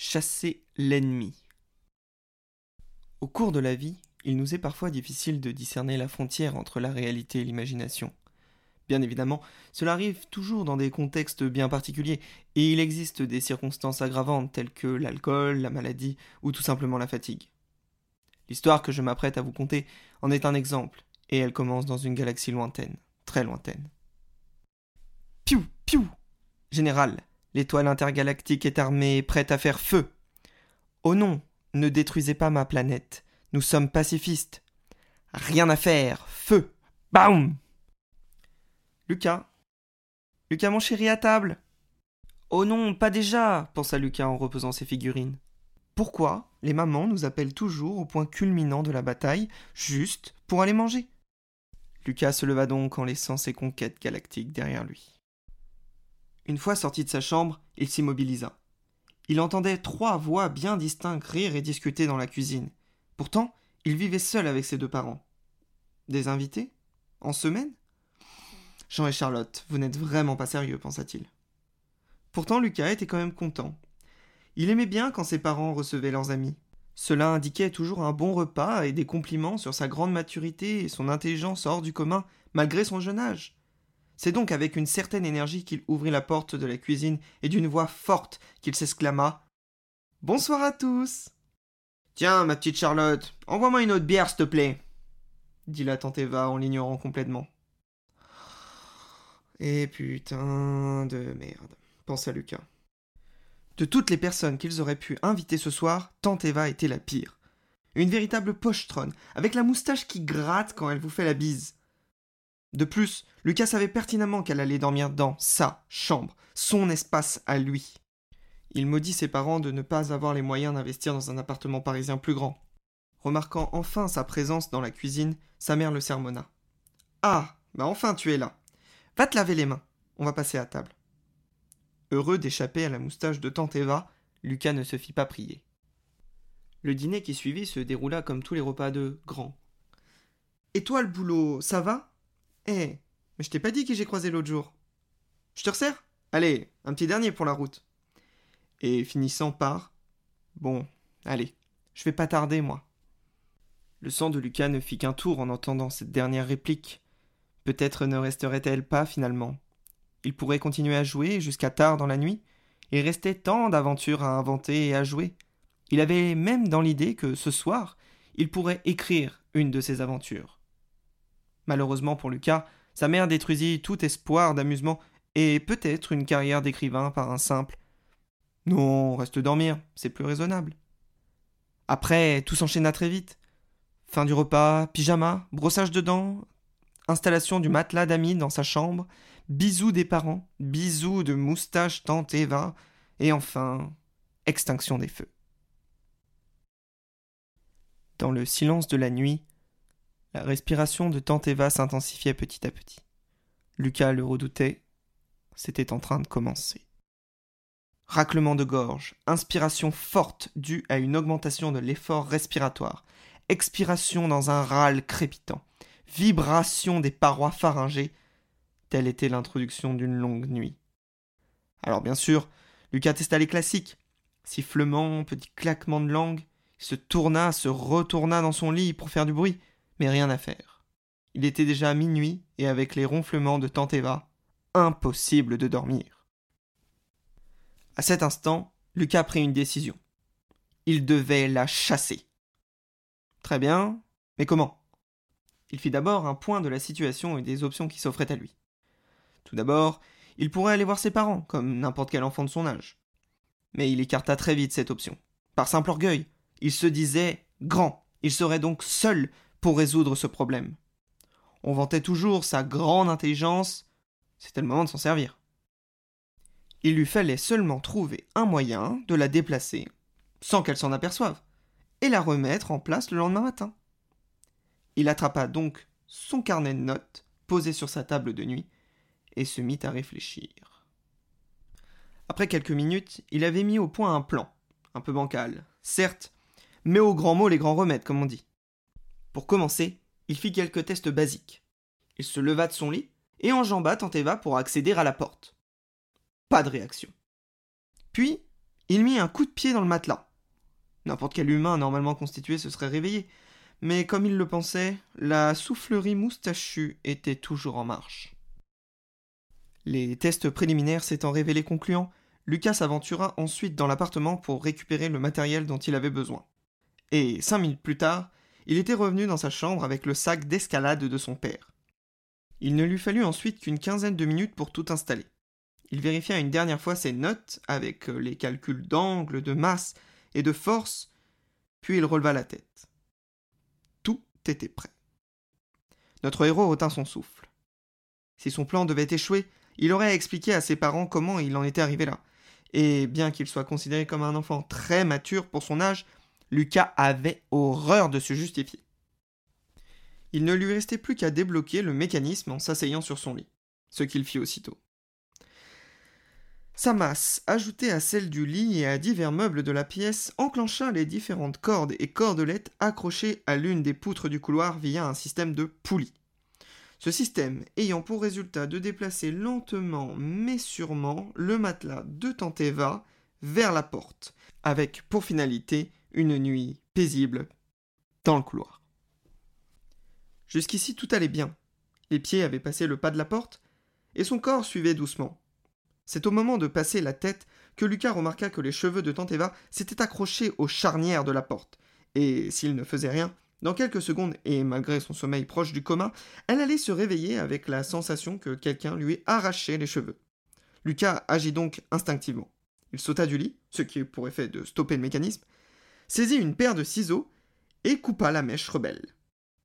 chasser l'ennemi. Au cours de la vie, il nous est parfois difficile de discerner la frontière entre la réalité et l'imagination. Bien évidemment, cela arrive toujours dans des contextes bien particuliers, et il existe des circonstances aggravantes telles que l'alcool, la maladie ou tout simplement la fatigue. L'histoire que je m'apprête à vous conter en est un exemple, et elle commence dans une galaxie lointaine, très lointaine. Piou, piou Général, l'étoile intergalactique est armée et prête à faire feu. Oh non, ne détruisez pas ma planète. Nous sommes pacifistes. Rien à faire. Feu. Baum. Lucas. Lucas, mon chéri, à table. Oh non, pas déjà, pensa Lucas en reposant ses figurines. Pourquoi les mamans nous appellent toujours au point culminant de la bataille, juste pour aller manger? Lucas se leva donc en laissant ses conquêtes galactiques derrière lui. Une fois sorti de sa chambre, il s'immobilisa. Il entendait trois voix bien distinctes rire et discuter dans la cuisine. Pourtant, il vivait seul avec ses deux parents. Des invités? En semaine? Jean et Charlotte, vous n'êtes vraiment pas sérieux, pensa-t-il. Pourtant, Lucas était quand même content. Il aimait bien quand ses parents recevaient leurs amis. Cela indiquait toujours un bon repas et des compliments sur sa grande maturité et son intelligence hors du commun, malgré son jeune âge. C'est donc avec une certaine énergie qu'il ouvrit la porte de la cuisine et d'une voix forte qu'il s'exclama Bonsoir à tous Tiens, ma petite Charlotte, envoie-moi une autre bière, s'il te plaît dit la tante Eva en l'ignorant complètement. Et putain de merde, pensa Lucas. De toutes les personnes qu'ils auraient pu inviter ce soir, tante Eva était la pire. Une véritable pochetronne, avec la moustache qui gratte quand elle vous fait la bise. De plus, Lucas savait pertinemment qu'elle allait dormir dans sa chambre, son espace à lui. Il maudit ses parents de ne pas avoir les moyens d'investir dans un appartement parisien plus grand. Remarquant enfin sa présence dans la cuisine, sa mère le sermonna. Ah, bah enfin tu es là. Va te laver les mains, on va passer à table. Heureux d'échapper à la moustache de tante Eva, Lucas ne se fit pas prier. Le dîner qui suivit se déroula comme tous les repas de grand. Et toi le boulot, ça va? Eh, mais je t'ai pas dit qui j'ai croisé l'autre jour. Je te resserre? Allez, un petit dernier pour la route. Et finissant par Bon, allez, je vais pas tarder, moi. Le sang de Lucas ne fit qu'un tour en entendant cette dernière réplique. Peut-être ne resterait-elle pas finalement. Il pourrait continuer à jouer jusqu'à tard dans la nuit. Il restait tant d'aventures à inventer et à jouer. Il avait même dans l'idée que ce soir, il pourrait écrire une de ses aventures. Malheureusement pour Lucas, sa mère détruisit tout espoir d'amusement et peut-être une carrière d'écrivain par un simple Non, reste dormir, c'est plus raisonnable. Après, tout s'enchaîna très vite. Fin du repas, pyjama, brossage de dents, installation du matelas d'amis dans sa chambre, bisous des parents, bisous de moustache tante Eva, et enfin, extinction des feux. Dans le silence de la nuit, la respiration de tante Eva s'intensifiait petit à petit. Lucas le redoutait. C'était en train de commencer. Raclement de gorge, inspiration forte due à une augmentation de l'effort respiratoire, expiration dans un râle crépitant, vibration des parois pharyngées, telle était l'introduction d'une longue nuit. Alors bien sûr, Lucas testa les classiques. Sifflement, petit claquement de langue, il se tourna, se retourna dans son lit pour faire du bruit mais rien à faire. Il était déjà minuit, et avec les ronflements de tante Eva, impossible de dormir. À cet instant, Lucas prit une décision. Il devait la chasser. Très bien, mais comment? Il fit d'abord un point de la situation et des options qui s'offraient à lui. Tout d'abord, il pourrait aller voir ses parents, comme n'importe quel enfant de son âge. Mais il écarta très vite cette option. Par simple orgueil, il se disait grand. Il serait donc seul pour résoudre ce problème. On vantait toujours sa grande intelligence, c'était le moment de s'en servir. Il lui fallait seulement trouver un moyen de la déplacer, sans qu'elle s'en aperçoive, et la remettre en place le lendemain matin. Il attrapa donc son carnet de notes posé sur sa table de nuit et se mit à réfléchir. Après quelques minutes, il avait mis au point un plan, un peu bancal, certes, mais au grand mot les grands remèdes, comme on dit. Pour commencer, il fit quelques tests basiques. Il se leva de son lit et enjamba Tante Eva pour accéder à la porte. Pas de réaction. Puis, Il mit un coup de pied dans le matelas. N'importe quel humain normalement constitué se serait réveillé, mais comme il le pensait, la soufflerie moustachue était toujours en marche. Les tests préliminaires s'étant révélés concluants, Lucas s'aventura ensuite dans l'appartement pour récupérer le matériel dont il avait besoin. Et cinq minutes plus tard, il était revenu dans sa chambre avec le sac d'escalade de son père. Il ne lui fallut ensuite qu'une quinzaine de minutes pour tout installer. Il vérifia une dernière fois ses notes avec les calculs d'angle, de masse et de force, puis il releva la tête était prêt. Notre héros retint son souffle. Si son plan devait échouer, il aurait expliqué à ses parents comment il en était arrivé là. Et bien qu'il soit considéré comme un enfant très mature pour son âge, Lucas avait horreur de se justifier. Il ne lui restait plus qu'à débloquer le mécanisme en s'asseyant sur son lit, ce qu'il fit aussitôt. Sa masse, ajoutée à celle du lit et à divers meubles de la pièce, enclencha les différentes cordes et cordelettes accrochées à l'une des poutres du couloir via un système de poulies. Ce système ayant pour résultat de déplacer lentement mais sûrement le matelas de Tanteva vers la porte, avec pour finalité une nuit paisible dans le couloir. Jusqu'ici tout allait bien. Les pieds avaient passé le pas de la porte, et son corps suivait doucement. C'est au moment de passer la tête que Lucas remarqua que les cheveux de Tante Eva s'étaient accrochés aux charnières de la porte, et s'il ne faisait rien, dans quelques secondes, et malgré son sommeil proche du coma, elle allait se réveiller avec la sensation que quelqu'un lui arrachait les cheveux. Lucas agit donc instinctivement. Il sauta du lit, ce qui eut pour effet de stopper le mécanisme, saisit une paire de ciseaux et coupa la mèche rebelle.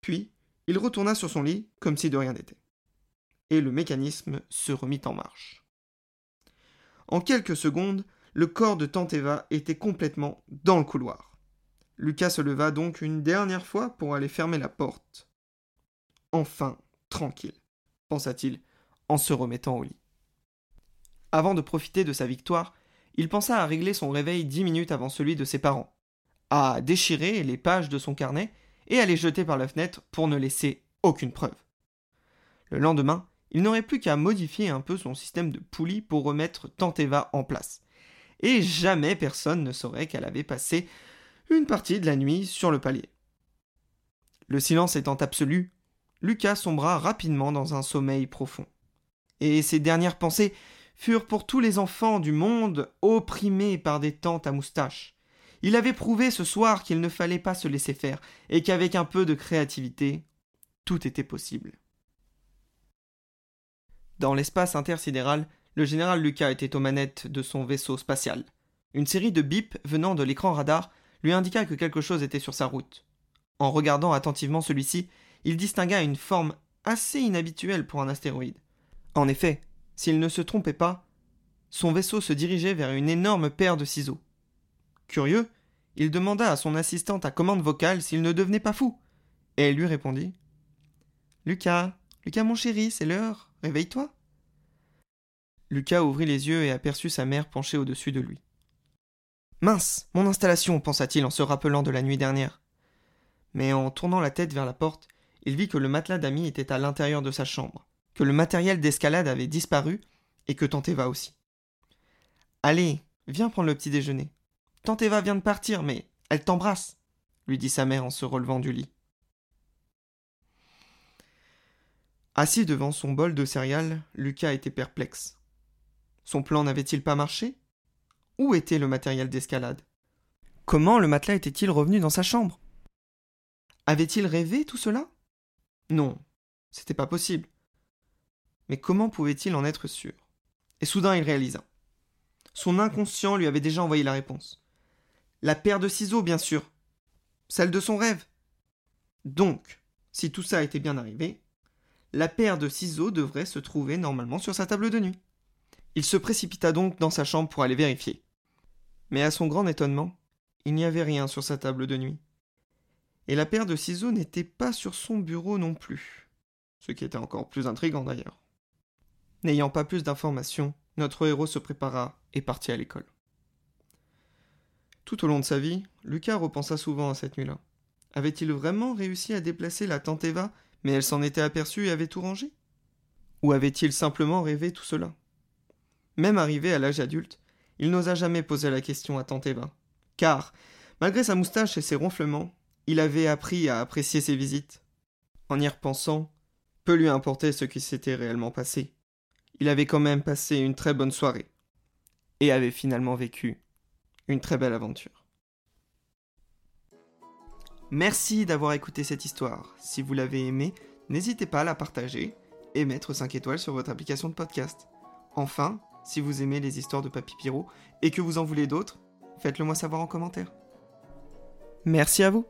Puis, il retourna sur son lit comme si de rien n'était. Et le mécanisme se remit en marche. En quelques secondes, le corps de Tante Eva était complètement dans le couloir. Lucas se leva donc une dernière fois pour aller fermer la porte. Enfin, tranquille, pensa-t-il, en se remettant au lit. Avant de profiter de sa victoire, il pensa à régler son réveil dix minutes avant celui de ses parents, à déchirer les pages de son carnet et à les jeter par la fenêtre pour ne laisser aucune preuve. Le lendemain, il n'aurait plus qu'à modifier un peu son système de poulies pour remettre Tanteva en place. Et jamais personne ne saurait qu'elle avait passé une partie de la nuit sur le palier. Le silence étant absolu, Lucas sombra rapidement dans un sommeil profond. Et ses dernières pensées furent pour tous les enfants du monde opprimés par des tantes à moustache. Il avait prouvé ce soir qu'il ne fallait pas se laisser faire, et qu'avec un peu de créativité, tout était possible. Dans l'espace intersidéral, le général Lucas était aux manettes de son vaisseau spatial. Une série de bips venant de l'écran radar lui indiqua que quelque chose était sur sa route. En regardant attentivement celui-ci, il distingua une forme assez inhabituelle pour un astéroïde. En effet, s'il ne se trompait pas, son vaisseau se dirigeait vers une énorme paire de ciseaux. Curieux, il demanda à son assistante à commande vocale s'il ne devenait pas fou, et elle lui répondit Lucas, Lucas mon chéri, c'est l'heure. Réveille-toi. Lucas ouvrit les yeux et aperçut sa mère penchée au-dessus de lui. Mince, mon installation, pensa-t-il en se rappelant de la nuit dernière. Mais en tournant la tête vers la porte, il vit que le matelas d'ami était à l'intérieur de sa chambre, que le matériel d'escalade avait disparu et que Tante Eva aussi. Allez, viens prendre le petit déjeuner. Tante Eva vient de partir, mais elle t'embrasse, lui dit sa mère en se relevant du lit. Assis devant son bol de céréales, Lucas était perplexe. Son plan n'avait-il pas marché? Où était le matériel d'escalade? Comment le matelas était-il revenu dans sa chambre? Avait-il rêvé tout cela? Non, c'était pas possible. Mais comment pouvait-il en être sûr? Et soudain il réalisa. Son inconscient lui avait déjà envoyé la réponse. La paire de ciseaux, bien sûr. Celle de son rêve. Donc, si tout ça était bien arrivé, la paire de ciseaux devrait se trouver normalement sur sa table de nuit. Il se précipita donc dans sa chambre pour aller vérifier. Mais à son grand étonnement, il n'y avait rien sur sa table de nuit. Et la paire de ciseaux n'était pas sur son bureau non plus. Ce qui était encore plus intrigant d'ailleurs. N'ayant pas plus d'informations, notre héros se prépara et partit à l'école. Tout au long de sa vie, Lucas repensa souvent à cette nuit-là. Avait-il vraiment réussi à déplacer la tante Eva mais elle s'en était aperçue et avait tout rangé? Ou avait-il simplement rêvé tout cela? Même arrivé à l'âge adulte, il n'osa jamais poser la question à Tantévin. Car, malgré sa moustache et ses ronflements, il avait appris à apprécier ses visites. En y repensant, peu lui importait ce qui s'était réellement passé. Il avait quand même passé une très bonne soirée et avait finalement vécu une très belle aventure. Merci d'avoir écouté cette histoire. Si vous l'avez aimée, n'hésitez pas à la partager et mettre 5 étoiles sur votre application de podcast. Enfin, si vous aimez les histoires de Papy Pierrot et que vous en voulez d'autres, faites-le moi savoir en commentaire. Merci à vous